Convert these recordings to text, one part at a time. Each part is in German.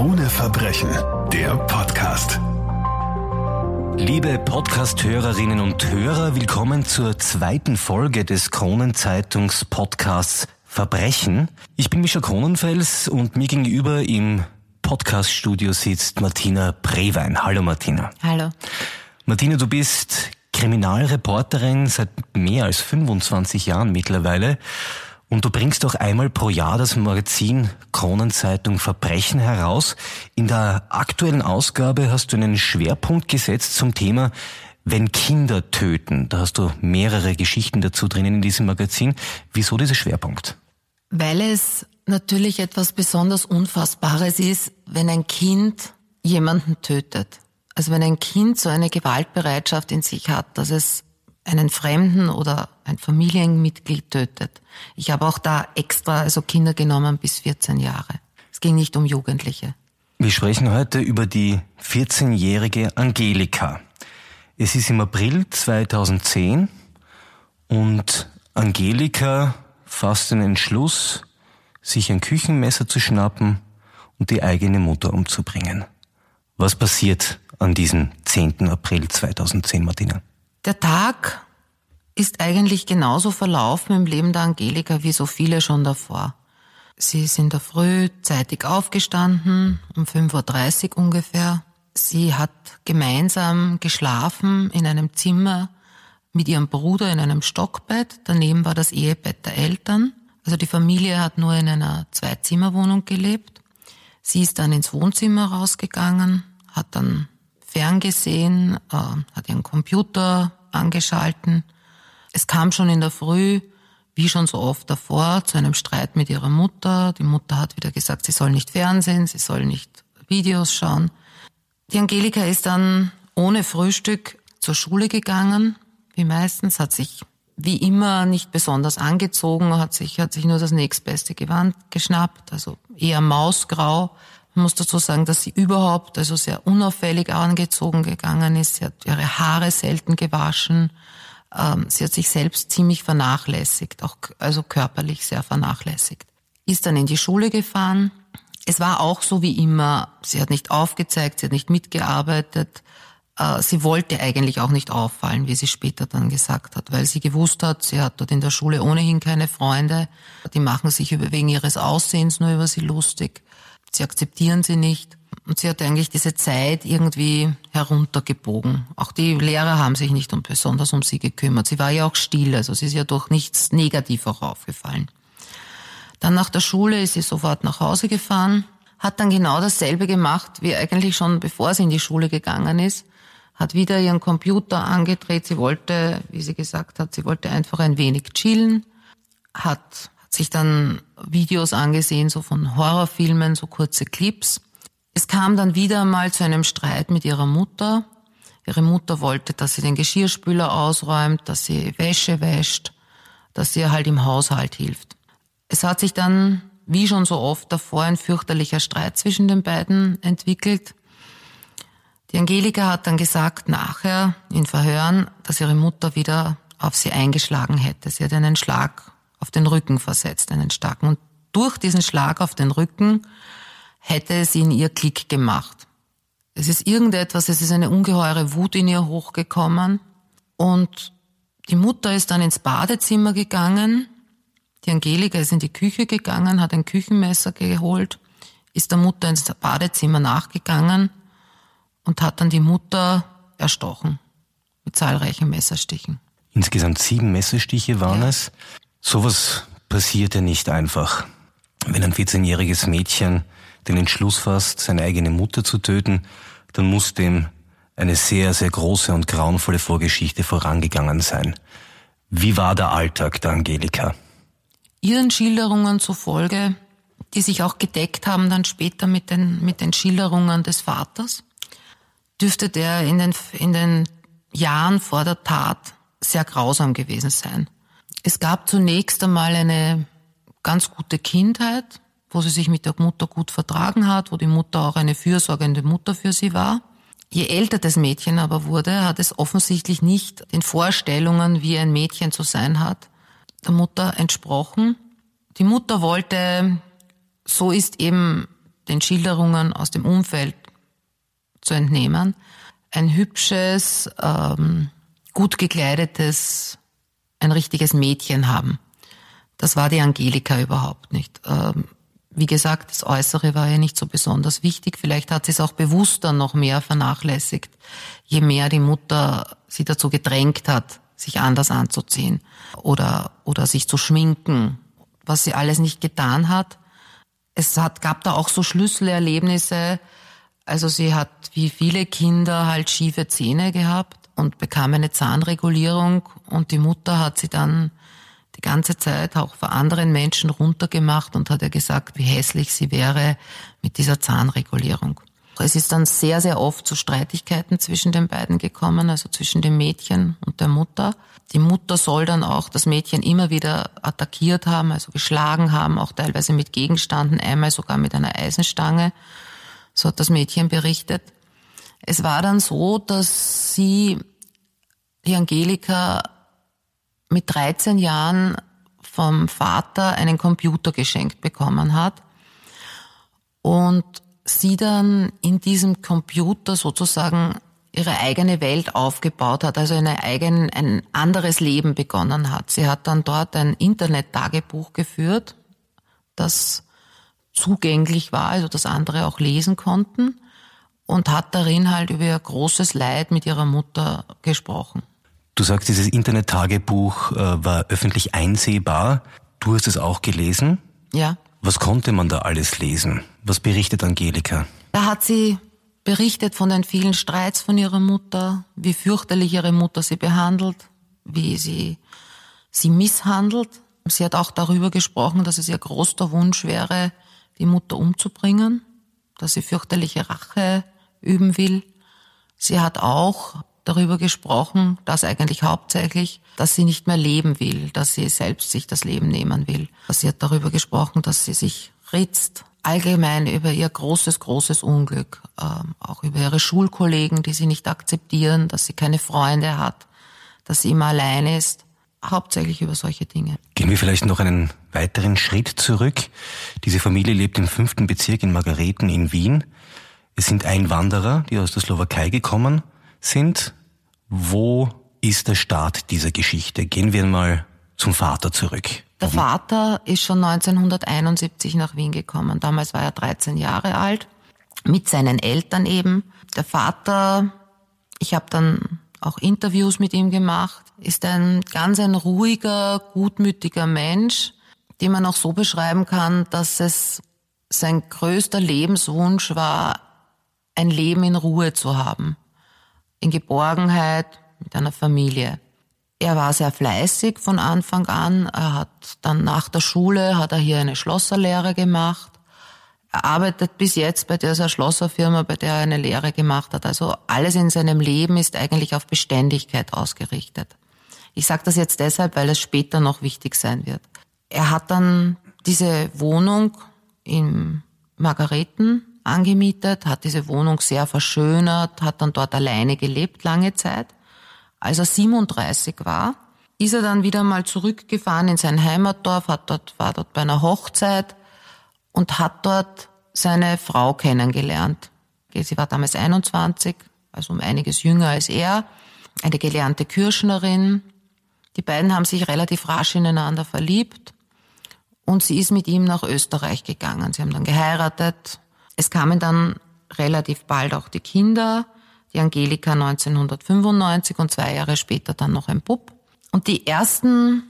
Krone Verbrechen, der Podcast. Liebe Podcast-Hörerinnen und Hörer, willkommen zur zweiten Folge des Kronenzeitungs-Podcasts Verbrechen. Ich bin Mischa Kronenfels und mir gegenüber im Podcast-Studio sitzt Martina Brewein. Hallo Martina. Hallo. Martina, du bist Kriminalreporterin seit mehr als 25 Jahren mittlerweile und du bringst doch einmal pro Jahr das Magazin Kronenzeitung Verbrechen heraus. In der aktuellen Ausgabe hast du einen Schwerpunkt gesetzt zum Thema wenn Kinder töten. Da hast du mehrere Geschichten dazu drinnen in diesem Magazin. Wieso dieser Schwerpunkt? Weil es natürlich etwas besonders Unfassbares ist, wenn ein Kind jemanden tötet. Also wenn ein Kind so eine Gewaltbereitschaft in sich hat, dass es einen Fremden oder ein Familienmitglied tötet. Ich habe auch da extra also Kinder genommen bis 14 Jahre. Es ging nicht um Jugendliche. Wir sprechen heute über die 14-jährige Angelika. Es ist im April 2010 und Angelika fasst den Entschluss, sich ein Küchenmesser zu schnappen und die eigene Mutter umzubringen. Was passiert an diesem 10. April 2010, Martina? Der Tag ist eigentlich genauso verlaufen im Leben der Angelika wie so viele schon davor. Sie ist in der Früh zeitig aufgestanden, um 5.30 Uhr ungefähr. Sie hat gemeinsam geschlafen in einem Zimmer mit ihrem Bruder in einem Stockbett. Daneben war das Ehebett der Eltern. Also die Familie hat nur in einer Zwei-Zimmer-Wohnung gelebt. Sie ist dann ins Wohnzimmer rausgegangen, hat dann ferngesehen, äh, hat ihren Computer angeschalten. Es kam schon in der Früh, wie schon so oft davor, zu einem Streit mit ihrer Mutter. Die Mutter hat wieder gesagt, sie soll nicht fernsehen, sie soll nicht Videos schauen. Die Angelika ist dann ohne Frühstück zur Schule gegangen, wie meistens, hat sich wie immer nicht besonders angezogen, hat sich, hat sich nur das nächstbeste Gewand geschnappt, also eher mausgrau, man muss dazu sagen, dass sie überhaupt also sehr unauffällig angezogen gegangen ist. Sie hat ihre Haare selten gewaschen. Ähm, sie hat sich selbst ziemlich vernachlässigt, auch also körperlich sehr vernachlässigt. Ist dann in die Schule gefahren. Es war auch so wie immer. Sie hat nicht aufgezeigt, sie hat nicht mitgearbeitet. Äh, sie wollte eigentlich auch nicht auffallen, wie sie später dann gesagt hat, weil sie gewusst hat, sie hat dort in der Schule ohnehin keine Freunde. Die machen sich wegen ihres Aussehens nur über sie lustig sie akzeptieren sie nicht. Und sie hat eigentlich diese Zeit irgendwie heruntergebogen. Auch die Lehrer haben sich nicht um, besonders um sie gekümmert. Sie war ja auch still, also sie ist ja durch nichts negativ auch aufgefallen. Dann nach der Schule ist sie sofort nach Hause gefahren, hat dann genau dasselbe gemacht, wie eigentlich schon bevor sie in die Schule gegangen ist, hat wieder ihren Computer angedreht. Sie wollte, wie sie gesagt hat, sie wollte einfach ein wenig chillen, hat sich dann Videos angesehen, so von Horrorfilmen, so kurze Clips. Es kam dann wieder mal zu einem Streit mit ihrer Mutter. Ihre Mutter wollte, dass sie den Geschirrspüler ausräumt, dass sie Wäsche wäscht, dass sie ihr halt im Haushalt hilft. Es hat sich dann, wie schon so oft davor, ein fürchterlicher Streit zwischen den beiden entwickelt. Die Angelika hat dann gesagt, nachher in Verhören, dass ihre Mutter wieder auf sie eingeschlagen hätte. Sie hat einen Schlag auf den Rücken versetzt, einen starken. Und durch diesen Schlag auf den Rücken hätte es in ihr Klick gemacht. Es ist irgendetwas, es ist eine ungeheure Wut in ihr hochgekommen und die Mutter ist dann ins Badezimmer gegangen, die Angelika ist in die Küche gegangen, hat ein Küchenmesser geholt, ist der Mutter ins Badezimmer nachgegangen und hat dann die Mutter erstochen mit zahlreichen Messerstichen. Insgesamt sieben Messerstiche waren ja. es. Sowas passiert ja nicht einfach. Wenn ein 14-jähriges Mädchen den Entschluss fasst, seine eigene Mutter zu töten, dann muss dem eine sehr, sehr große und grauenvolle Vorgeschichte vorangegangen sein. Wie war der Alltag der Angelika? Ihren Schilderungen zufolge, die sich auch gedeckt haben dann später mit den, mit den Schilderungen des Vaters, dürfte der in den, in den Jahren vor der Tat sehr grausam gewesen sein. Es gab zunächst einmal eine ganz gute Kindheit, wo sie sich mit der Mutter gut vertragen hat, wo die Mutter auch eine fürsorgende Mutter für sie war. Je älter das Mädchen aber wurde, hat es offensichtlich nicht den Vorstellungen, wie ein Mädchen zu sein hat, der Mutter entsprochen. Die Mutter wollte, so ist eben den Schilderungen aus dem Umfeld zu entnehmen, ein hübsches, ähm, gut gekleidetes, ein richtiges Mädchen haben. Das war die Angelika überhaupt nicht. Ähm, wie gesagt, das Äußere war ja nicht so besonders wichtig. Vielleicht hat sie es auch bewusst dann noch mehr vernachlässigt, je mehr die Mutter sie dazu gedrängt hat, sich anders anzuziehen oder, oder sich zu schminken, was sie alles nicht getan hat. Es hat, gab da auch so Schlüsselerlebnisse. Also sie hat wie viele Kinder halt schiefe Zähne gehabt und bekam eine Zahnregulierung und die Mutter hat sie dann die ganze Zeit auch vor anderen Menschen runtergemacht und hat ihr gesagt, wie hässlich sie wäre mit dieser Zahnregulierung. Es ist dann sehr, sehr oft zu Streitigkeiten zwischen den beiden gekommen, also zwischen dem Mädchen und der Mutter. Die Mutter soll dann auch das Mädchen immer wieder attackiert haben, also geschlagen haben, auch teilweise mit Gegenständen, einmal sogar mit einer Eisenstange. So hat das Mädchen berichtet. Es war dann so, dass sie, die Angelika, mit 13 Jahren vom Vater einen Computer geschenkt bekommen hat und sie dann in diesem Computer sozusagen ihre eigene Welt aufgebaut hat, also eine eigen, ein anderes Leben begonnen hat. Sie hat dann dort ein Internet-Tagebuch geführt, das zugänglich war, also das andere auch lesen konnten und hat darin halt über ihr großes Leid mit ihrer Mutter gesprochen. Du sagst, dieses Internet-Tagebuch äh, war öffentlich einsehbar. Du hast es auch gelesen. Ja. Was konnte man da alles lesen? Was berichtet Angelika? Da hat sie berichtet von den vielen Streits von ihrer Mutter, wie fürchterlich ihre Mutter sie behandelt, wie sie sie misshandelt. Sie hat auch darüber gesprochen, dass es ihr großer Wunsch wäre, die Mutter umzubringen, dass sie fürchterliche Rache üben will. Sie hat auch darüber gesprochen, das eigentlich hauptsächlich, dass sie nicht mehr leben will, dass sie selbst sich das Leben nehmen will. Sie hat darüber gesprochen, dass sie sich ritzt, allgemein über ihr großes, großes Unglück, ähm, auch über ihre Schulkollegen, die sie nicht akzeptieren, dass sie keine Freunde hat, dass sie immer allein ist, hauptsächlich über solche Dinge. Gehen wir vielleicht noch einen weiteren Schritt zurück. Diese Familie lebt im fünften Bezirk in Margareten in Wien. Es sind Einwanderer, die aus der Slowakei gekommen sind. Wo ist der Start dieser Geschichte? Gehen wir mal zum Vater zurück. Der Vater ist schon 1971 nach Wien gekommen. Damals war er 13 Jahre alt, mit seinen Eltern eben. Der Vater, ich habe dann auch Interviews mit ihm gemacht, ist ein ganz ein ruhiger, gutmütiger Mensch, den man auch so beschreiben kann, dass es sein größter Lebenswunsch war, ein Leben in Ruhe zu haben in Geborgenheit mit einer Familie. Er war sehr fleißig von Anfang an. Er hat dann nach der Schule hat er hier eine Schlosserlehre gemacht. Er arbeitet bis jetzt bei dieser Schlosserfirma, bei der er eine Lehre gemacht hat. Also alles in seinem Leben ist eigentlich auf Beständigkeit ausgerichtet. Ich sage das jetzt deshalb, weil es später noch wichtig sein wird. Er hat dann diese Wohnung in Margareten angemietet, hat diese Wohnung sehr verschönert, hat dann dort alleine gelebt lange Zeit. Als er 37 war, ist er dann wieder mal zurückgefahren in sein Heimatdorf, hat dort, war dort bei einer Hochzeit und hat dort seine Frau kennengelernt. Sie war damals 21, also um einiges jünger als er, eine gelernte Kirschnerin. Die beiden haben sich relativ rasch ineinander verliebt und sie ist mit ihm nach Österreich gegangen. Sie haben dann geheiratet, es kamen dann relativ bald auch die Kinder, die Angelika 1995 und zwei Jahre später dann noch ein Bub. Und die ersten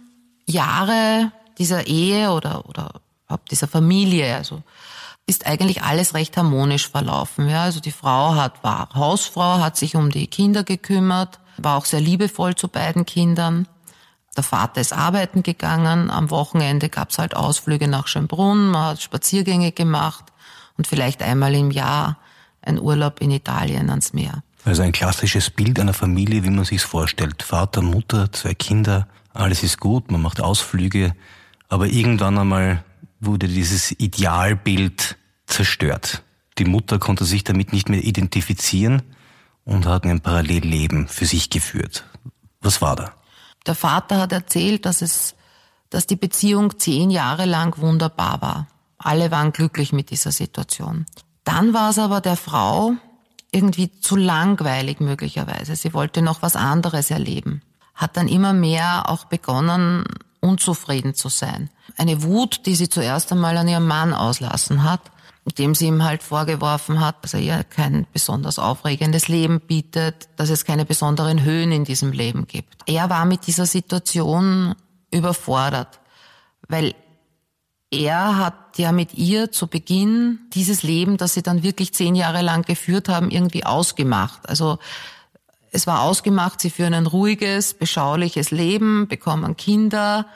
Jahre dieser Ehe oder, oder dieser Familie, also ist eigentlich alles recht harmonisch verlaufen. Ja, also die Frau hat, war Hausfrau, hat sich um die Kinder gekümmert, war auch sehr liebevoll zu beiden Kindern. Der Vater ist arbeiten gegangen. Am Wochenende gab's halt Ausflüge nach Schönbrunn, man hat Spaziergänge gemacht und vielleicht einmal im Jahr ein Urlaub in Italien ans Meer. Also ein klassisches Bild einer Familie, wie man sich vorstellt. Vater, Mutter, zwei Kinder, alles ist gut, man macht Ausflüge, aber irgendwann einmal wurde dieses Idealbild zerstört. Die Mutter konnte sich damit nicht mehr identifizieren und hat ein Parallelleben für sich geführt. Was war da? Der Vater hat erzählt, dass es, dass die Beziehung zehn Jahre lang wunderbar war. Alle waren glücklich mit dieser Situation. Dann war es aber der Frau irgendwie zu langweilig möglicherweise. Sie wollte noch was anderes erleben. Hat dann immer mehr auch begonnen, unzufrieden zu sein. Eine Wut, die sie zuerst einmal an ihrem Mann auslassen hat, dem sie ihm halt vorgeworfen hat, dass er ihr kein besonders aufregendes Leben bietet, dass es keine besonderen Höhen in diesem Leben gibt. Er war mit dieser Situation überfordert, weil er hat ja mit ihr zu Beginn dieses Leben, das sie dann wirklich zehn Jahre lang geführt haben, irgendwie ausgemacht. Also es war ausgemacht, sie führen ein ruhiges, beschauliches Leben, bekommen Kinder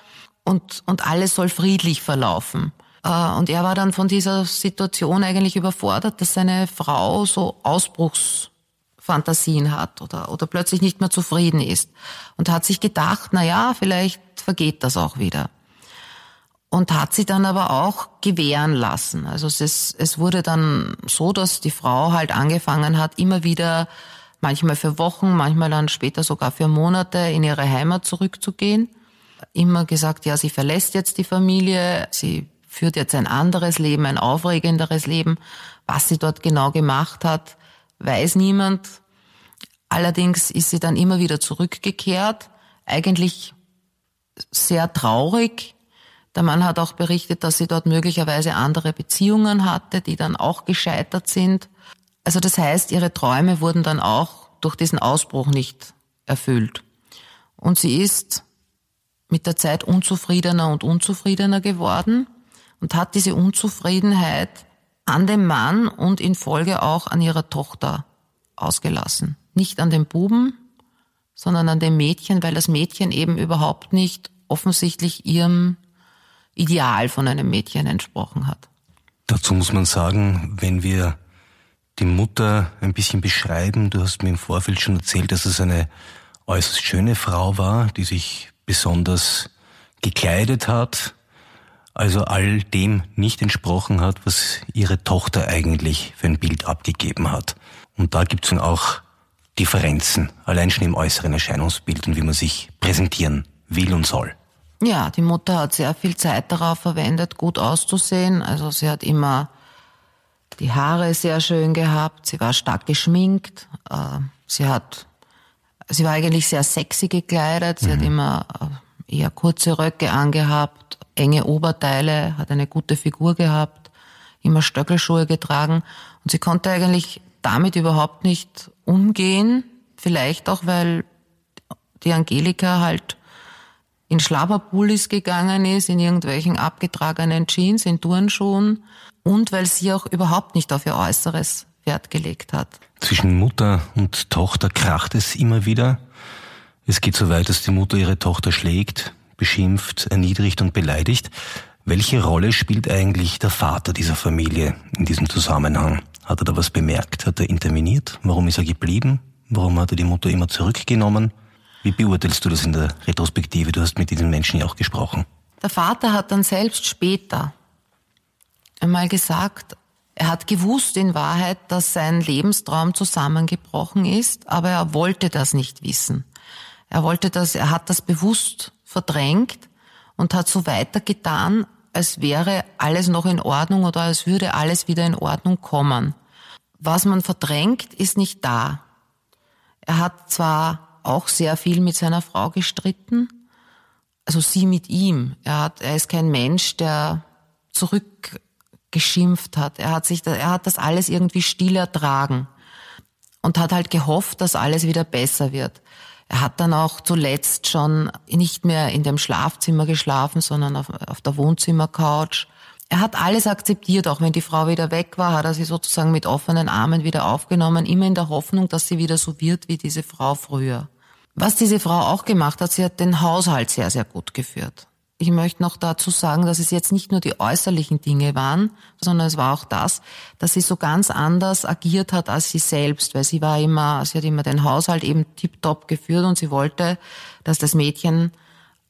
und, und alles soll friedlich verlaufen. Äh, und er war dann von dieser Situation eigentlich überfordert, dass seine Frau so Ausbruchsfantasien hat oder, oder plötzlich nicht mehr zufrieden ist. Und hat sich gedacht, na ja, vielleicht vergeht das auch wieder. Und hat sie dann aber auch gewähren lassen. Also es, ist, es wurde dann so, dass die Frau halt angefangen hat, immer wieder, manchmal für Wochen, manchmal dann später sogar für Monate in ihre Heimat zurückzugehen. Immer gesagt, ja, sie verlässt jetzt die Familie, sie führt jetzt ein anderes Leben, ein aufregenderes Leben. Was sie dort genau gemacht hat, weiß niemand. Allerdings ist sie dann immer wieder zurückgekehrt, eigentlich sehr traurig. Der Mann hat auch berichtet, dass sie dort möglicherweise andere Beziehungen hatte, die dann auch gescheitert sind. Also das heißt, ihre Träume wurden dann auch durch diesen Ausbruch nicht erfüllt. Und sie ist mit der Zeit unzufriedener und unzufriedener geworden und hat diese Unzufriedenheit an dem Mann und in Folge auch an ihrer Tochter ausgelassen. Nicht an dem Buben, sondern an dem Mädchen, weil das Mädchen eben überhaupt nicht offensichtlich ihrem Ideal von einem Mädchen entsprochen hat. Dazu muss man sagen, wenn wir die Mutter ein bisschen beschreiben, du hast mir im Vorfeld schon erzählt, dass es eine äußerst schöne Frau war, die sich besonders gekleidet hat, also all dem nicht entsprochen hat, was ihre Tochter eigentlich für ein Bild abgegeben hat. Und da gibt es dann auch Differenzen, allein schon im äußeren Erscheinungsbild und wie man sich präsentieren will und soll. Ja, die Mutter hat sehr viel Zeit darauf verwendet, gut auszusehen. Also sie hat immer die Haare sehr schön gehabt, sie war stark geschminkt, äh, sie hat, sie war eigentlich sehr sexy gekleidet, sie mhm. hat immer äh, eher kurze Röcke angehabt, enge Oberteile, hat eine gute Figur gehabt, immer Stöckelschuhe getragen. Und sie konnte eigentlich damit überhaupt nicht umgehen, vielleicht auch weil die Angelika halt in Schlabberpullis gegangen ist, in irgendwelchen abgetragenen Jeans, in Turnschuhen und weil sie auch überhaupt nicht auf ihr Äußeres Wert gelegt hat. Zwischen Mutter und Tochter kracht es immer wieder. Es geht so weit, dass die Mutter ihre Tochter schlägt, beschimpft, erniedrigt und beleidigt. Welche Rolle spielt eigentlich der Vater dieser Familie in diesem Zusammenhang? Hat er da was bemerkt? Hat er interveniert? Warum ist er geblieben? Warum hat er die Mutter immer zurückgenommen? Wie beurteilst du das in der Retrospektive? Du hast mit diesen Menschen ja auch gesprochen. Der Vater hat dann selbst später einmal gesagt, er hat gewusst in Wahrheit, dass sein Lebenstraum zusammengebrochen ist, aber er wollte das nicht wissen. Er wollte das, er hat das bewusst verdrängt und hat so weitergetan, als wäre alles noch in Ordnung oder als würde alles wieder in Ordnung kommen. Was man verdrängt, ist nicht da. Er hat zwar auch sehr viel mit seiner Frau gestritten. Also sie mit ihm. Er hat, er ist kein Mensch, der zurückgeschimpft hat. Er hat sich, er hat das alles irgendwie still ertragen und hat halt gehofft, dass alles wieder besser wird. Er hat dann auch zuletzt schon nicht mehr in dem Schlafzimmer geschlafen, sondern auf, auf der Wohnzimmercouch. Er hat alles akzeptiert, auch wenn die Frau wieder weg war, hat er sie sozusagen mit offenen Armen wieder aufgenommen, immer in der Hoffnung, dass sie wieder so wird wie diese Frau früher. Was diese Frau auch gemacht hat, sie hat den Haushalt sehr, sehr gut geführt. Ich möchte noch dazu sagen, dass es jetzt nicht nur die äußerlichen Dinge waren, sondern es war auch das, dass sie so ganz anders agiert hat als sie selbst, weil sie war immer, sie hat immer den Haushalt eben tiptop geführt und sie wollte, dass das Mädchen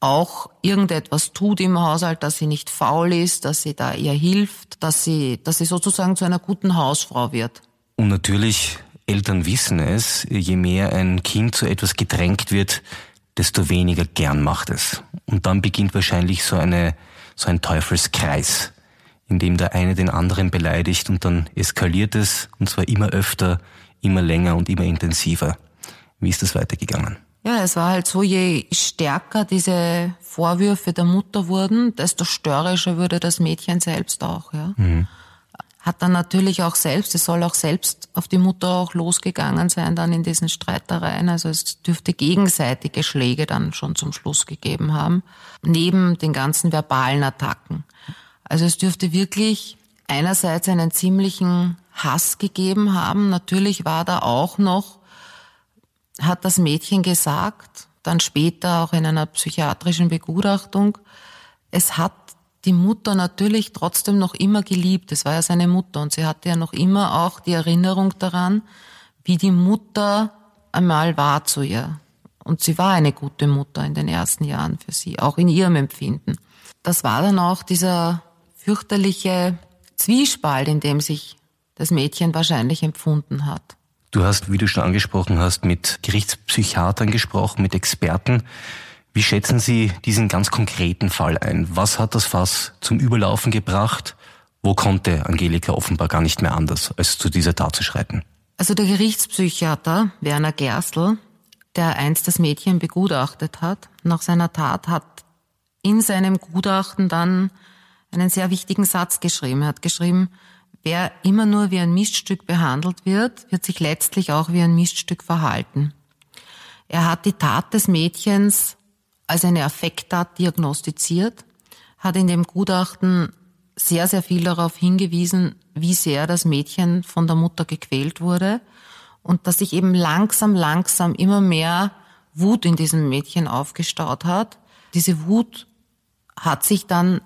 auch irgendetwas tut im Haushalt, dass sie nicht faul ist, dass sie da ihr hilft, dass sie, dass sie sozusagen zu einer guten Hausfrau wird. Und natürlich Eltern wissen es, je mehr ein Kind zu etwas gedrängt wird, desto weniger gern macht es. Und dann beginnt wahrscheinlich so eine, so ein Teufelskreis, in dem der eine den anderen beleidigt und dann eskaliert es und zwar immer öfter, immer länger und immer intensiver. Wie ist das weitergegangen? Ja, es war halt so, je stärker diese Vorwürfe der Mutter wurden, desto störrischer wurde das Mädchen selbst auch, ja. Mhm. Hat dann natürlich auch selbst, es soll auch selbst auf die Mutter auch losgegangen sein, dann in diesen Streitereien. Also es dürfte gegenseitige Schläge dann schon zum Schluss gegeben haben, neben den ganzen verbalen Attacken. Also es dürfte wirklich einerseits einen ziemlichen Hass gegeben haben. Natürlich war da auch noch hat das Mädchen gesagt, dann später auch in einer psychiatrischen Begutachtung, es hat die Mutter natürlich trotzdem noch immer geliebt. Es war ja seine Mutter und sie hatte ja noch immer auch die Erinnerung daran, wie die Mutter einmal war zu ihr. Und sie war eine gute Mutter in den ersten Jahren für sie, auch in ihrem Empfinden. Das war dann auch dieser fürchterliche Zwiespalt, in dem sich das Mädchen wahrscheinlich empfunden hat. Du hast, wie du schon angesprochen hast, mit Gerichtspsychiatern gesprochen, mit Experten. Wie schätzen Sie diesen ganz konkreten Fall ein? Was hat das Fass zum Überlaufen gebracht? Wo konnte Angelika offenbar gar nicht mehr anders, als zu dieser Tat zu schreiten? Also der Gerichtspsychiater Werner Gerstl, der einst das Mädchen begutachtet hat, nach seiner Tat hat in seinem Gutachten dann einen sehr wichtigen Satz geschrieben. Er hat geschrieben, Wer immer nur wie ein Miststück behandelt wird, wird sich letztlich auch wie ein Miststück verhalten. Er hat die Tat des Mädchens als eine Affekttat diagnostiziert, hat in dem Gutachten sehr, sehr viel darauf hingewiesen, wie sehr das Mädchen von der Mutter gequält wurde und dass sich eben langsam, langsam immer mehr Wut in diesem Mädchen aufgestaut hat. Diese Wut hat sich dann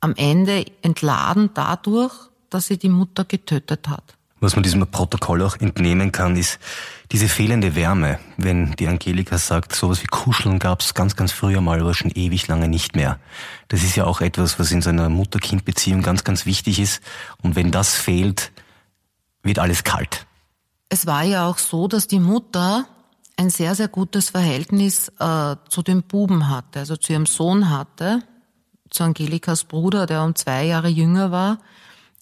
am Ende entladen dadurch, dass sie die Mutter getötet hat. Was man diesem Protokoll auch entnehmen kann, ist diese fehlende Wärme. Wenn die Angelika sagt, sowas wie Kuscheln gab es ganz, ganz früher mal, aber schon ewig lange nicht mehr. Das ist ja auch etwas, was in so einer Mutter-Kind-Beziehung ganz, ganz wichtig ist. Und wenn das fehlt, wird alles kalt. Es war ja auch so, dass die Mutter ein sehr, sehr gutes Verhältnis äh, zu dem Buben hatte, also zu ihrem Sohn hatte, zu Angelikas Bruder, der um zwei Jahre jünger war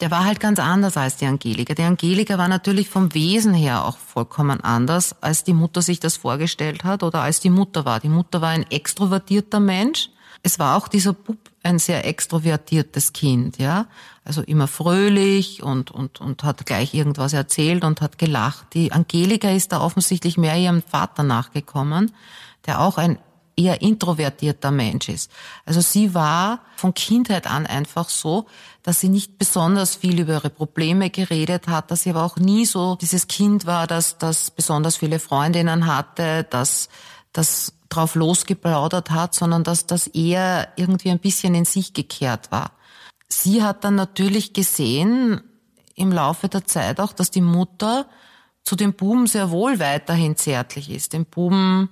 der war halt ganz anders als die Angelika. Die Angelika war natürlich vom Wesen her auch vollkommen anders, als die Mutter sich das vorgestellt hat oder als die Mutter war. Die Mutter war ein extrovertierter Mensch. Es war auch dieser Bub ein sehr extrovertiertes Kind, ja. Also immer fröhlich und, und, und hat gleich irgendwas erzählt und hat gelacht. Die Angelika ist da offensichtlich mehr ihrem Vater nachgekommen, der auch ein eher introvertierter Mensch ist. Also sie war von Kindheit an einfach so, dass sie nicht besonders viel über ihre Probleme geredet hat, dass sie aber auch nie so dieses Kind war, das, das besonders viele Freundinnen hatte, das, das drauf losgeplaudert hat, sondern dass das eher irgendwie ein bisschen in sich gekehrt war. Sie hat dann natürlich gesehen, im Laufe der Zeit auch, dass die Mutter zu dem Buben sehr wohl weiterhin zärtlich ist. Dem Buben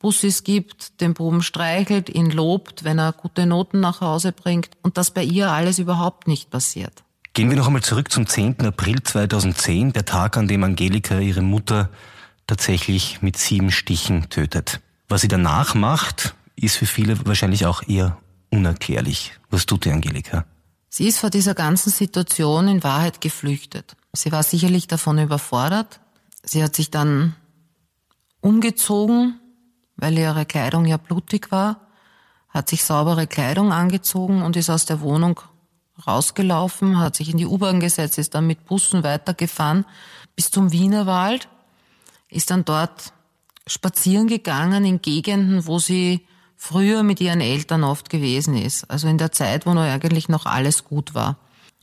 Bussis gibt, den Buben streichelt, ihn lobt, wenn er gute Noten nach Hause bringt und das bei ihr alles überhaupt nicht passiert. Gehen wir noch einmal zurück zum 10. April 2010, der Tag, an dem Angelika ihre Mutter tatsächlich mit sieben Stichen tötet. Was sie danach macht, ist für viele wahrscheinlich auch eher unerklärlich. Was tut die Angelika? Sie ist vor dieser ganzen Situation in Wahrheit geflüchtet. Sie war sicherlich davon überfordert. Sie hat sich dann umgezogen, weil ihre Kleidung ja blutig war, hat sich saubere Kleidung angezogen und ist aus der Wohnung rausgelaufen, hat sich in die U-Bahn gesetzt, ist dann mit Bussen weitergefahren bis zum Wienerwald, ist dann dort spazieren gegangen in Gegenden, wo sie früher mit ihren Eltern oft gewesen ist. Also in der Zeit, wo noch eigentlich noch alles gut war.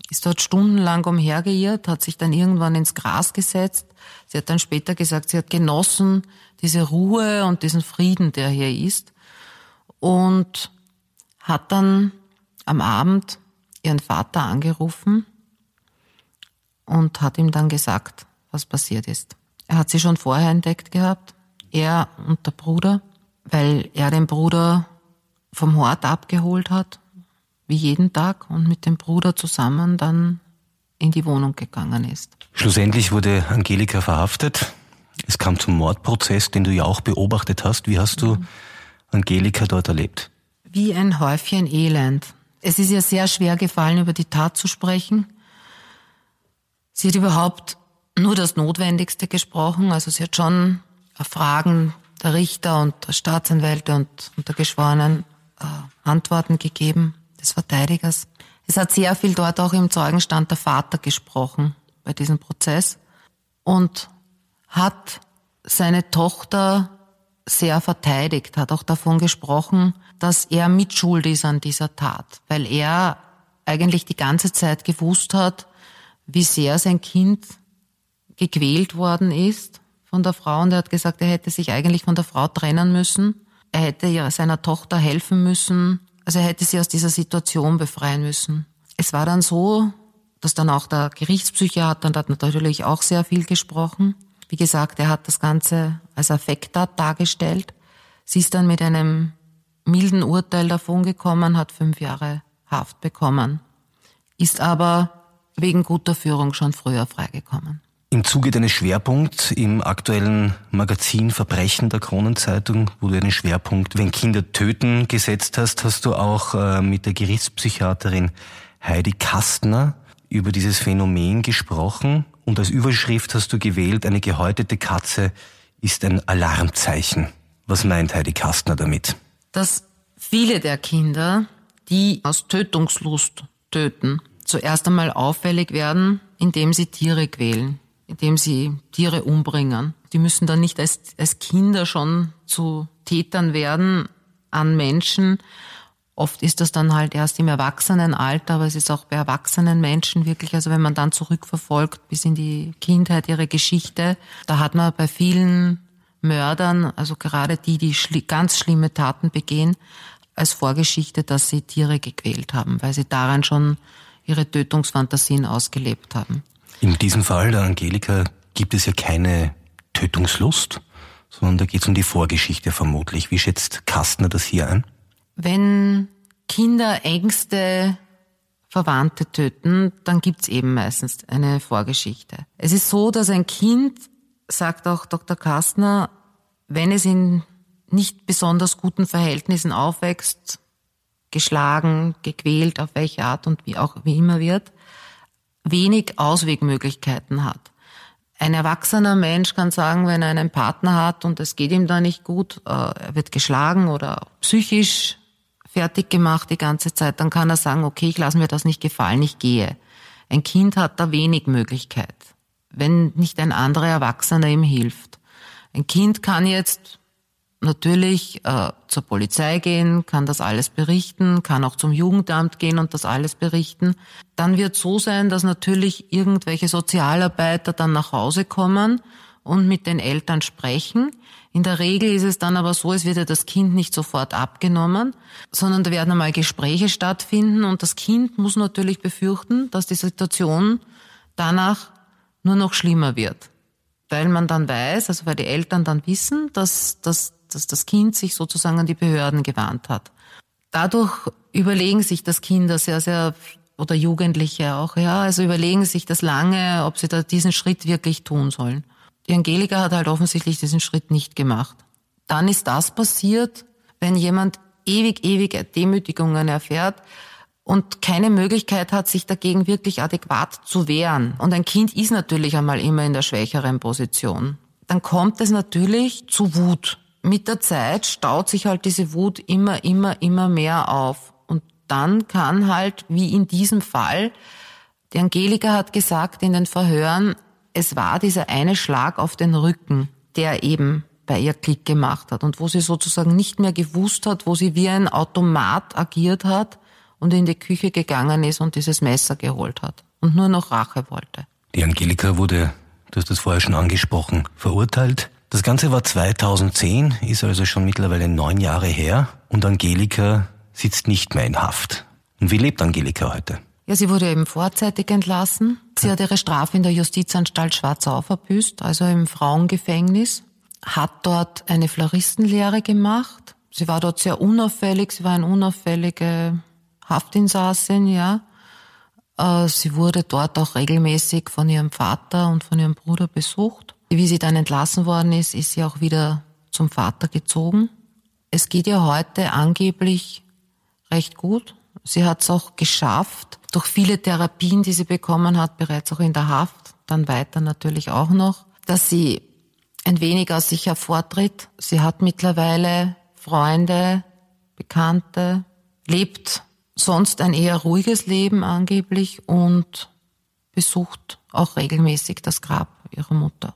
Ist dort stundenlang umhergeirrt, hat sich dann irgendwann ins Gras gesetzt. Sie hat dann später gesagt, sie hat genossen, diese Ruhe und diesen Frieden, der hier ist. Und hat dann am Abend ihren Vater angerufen und hat ihm dann gesagt, was passiert ist. Er hat sie schon vorher entdeckt gehabt, er und der Bruder, weil er den Bruder vom Hort abgeholt hat, wie jeden Tag, und mit dem Bruder zusammen dann in die Wohnung gegangen ist. Schlussendlich wurde Angelika verhaftet. Es kam zum Mordprozess, den du ja auch beobachtet hast. Wie hast du Angelika dort erlebt? Wie ein Häufchen Elend. Es ist ihr sehr schwer gefallen, über die Tat zu sprechen. Sie hat überhaupt nur das Notwendigste gesprochen. Also sie hat schon Fragen der Richter und der Staatsanwälte und, und der Geschworenen äh, Antworten gegeben, des Verteidigers. Es hat sehr viel dort auch im Zeugenstand der Vater gesprochen bei diesem Prozess und hat seine Tochter sehr verteidigt, hat auch davon gesprochen, dass er mitschuld ist an dieser Tat, weil er eigentlich die ganze Zeit gewusst hat, wie sehr sein Kind gequält worden ist von der Frau und er hat gesagt, er hätte sich eigentlich von der Frau trennen müssen. Er hätte ja seiner Tochter helfen müssen. Also er hätte sie aus dieser Situation befreien müssen. Es war dann so, dass dann auch der Gerichtspsychiater, und hat natürlich auch sehr viel gesprochen. Wie gesagt, er hat das Ganze als Affekttat dargestellt. Sie ist dann mit einem milden Urteil davongekommen, hat fünf Jahre Haft bekommen, ist aber wegen guter Führung schon früher freigekommen. Im Zuge deines Schwerpunkts im aktuellen Magazin Verbrechen der Kronenzeitung, wo du einen Schwerpunkt Wenn Kinder töten gesetzt hast, hast du auch äh, mit der Gerichtspsychiaterin Heidi Kastner über dieses Phänomen gesprochen und als Überschrift hast du gewählt, eine gehäutete Katze ist ein Alarmzeichen. Was meint Heidi Kastner damit? Dass viele der Kinder, die aus Tötungslust töten, zuerst einmal auffällig werden, indem sie Tiere quälen indem sie Tiere umbringen. Die müssen dann nicht als, als Kinder schon zu Tätern werden an Menschen. Oft ist das dann halt erst im Erwachsenenalter, aber es ist auch bei erwachsenen Menschen wirklich, also wenn man dann zurückverfolgt bis in die Kindheit ihre Geschichte, da hat man bei vielen Mördern, also gerade die, die schli ganz schlimme Taten begehen, als Vorgeschichte, dass sie Tiere gequält haben, weil sie daran schon ihre Tötungsfantasien ausgelebt haben. In diesem Fall der Angelika gibt es ja keine Tötungslust, sondern da geht es um die Vorgeschichte vermutlich. Wie schätzt Kastner das hier ein? Wenn Kinder Ängste Verwandte töten, dann gibt's eben meistens eine Vorgeschichte. Es ist so, dass ein Kind, sagt auch Dr. Kastner, wenn es in nicht besonders guten Verhältnissen aufwächst, geschlagen, gequält, auf welche Art und wie auch wie immer wird, wenig Auswegmöglichkeiten hat. Ein erwachsener Mensch kann sagen, wenn er einen Partner hat und es geht ihm da nicht gut, äh, er wird geschlagen oder psychisch fertig gemacht die ganze Zeit, dann kann er sagen, okay, ich lasse mir das nicht gefallen, ich gehe. Ein Kind hat da wenig Möglichkeit, wenn nicht ein anderer Erwachsener ihm hilft. Ein Kind kann jetzt natürlich äh, zur Polizei gehen, kann das alles berichten, kann auch zum Jugendamt gehen und das alles berichten. Dann wird so sein, dass natürlich irgendwelche Sozialarbeiter dann nach Hause kommen und mit den Eltern sprechen. In der Regel ist es dann aber so, es wird ja das Kind nicht sofort abgenommen, sondern da werden einmal Gespräche stattfinden und das Kind muss natürlich befürchten, dass die Situation danach nur noch schlimmer wird. Weil man dann weiß, also weil die Eltern dann wissen, dass, dass dass das Kind sich sozusagen an die Behörden gewandt hat. Dadurch überlegen sich das Kinder sehr, sehr, oder Jugendliche auch, ja, also überlegen sich das lange, ob sie da diesen Schritt wirklich tun sollen. Die Angelika hat halt offensichtlich diesen Schritt nicht gemacht. Dann ist das passiert, wenn jemand ewig, ewig Demütigungen erfährt und keine Möglichkeit hat, sich dagegen wirklich adäquat zu wehren. Und ein Kind ist natürlich einmal immer in der schwächeren Position. Dann kommt es natürlich zu Wut mit der Zeit staut sich halt diese Wut immer, immer, immer mehr auf. Und dann kann halt, wie in diesem Fall, die Angelika hat gesagt in den Verhören, es war dieser eine Schlag auf den Rücken, der eben bei ihr Klick gemacht hat und wo sie sozusagen nicht mehr gewusst hat, wo sie wie ein Automat agiert hat und in die Küche gegangen ist und dieses Messer geholt hat und nur noch Rache wollte. Die Angelika wurde, du hast das vorher schon angesprochen, verurteilt das Ganze war 2010, ist also schon mittlerweile neun Jahre her und Angelika sitzt nicht mehr in Haft. Und wie lebt Angelika heute? Ja, sie wurde eben vorzeitig entlassen. Sie hat ihre Strafe in der Justizanstalt Schwarzau verbüßt, also im Frauengefängnis, hat dort eine Floristenlehre gemacht. Sie war dort sehr unauffällig, sie war eine unauffällige Haftinsassin, ja. Äh, sie wurde dort auch regelmäßig von ihrem Vater und von ihrem Bruder besucht. Wie sie dann entlassen worden ist, ist sie auch wieder zum Vater gezogen. Es geht ihr heute angeblich recht gut. Sie hat es auch geschafft, durch viele Therapien, die sie bekommen hat, bereits auch in der Haft, dann weiter natürlich auch noch, dass sie ein wenig aus sich hervortritt. Sie hat mittlerweile Freunde, Bekannte, lebt sonst ein eher ruhiges Leben angeblich und besucht auch regelmäßig das Grab ihrer Mutter.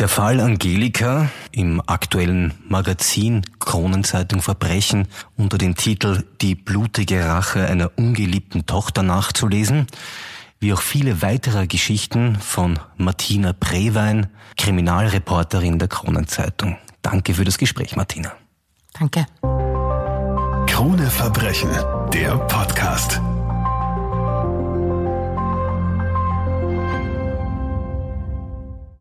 Der Fall Angelika im aktuellen Magazin Kronenzeitung Verbrechen unter dem Titel Die blutige Rache einer ungeliebten Tochter nachzulesen, wie auch viele weitere Geschichten von Martina Prewein, Kriminalreporterin der Kronenzeitung. Danke für das Gespräch, Martina. Danke. Krone Verbrechen, der Podcast.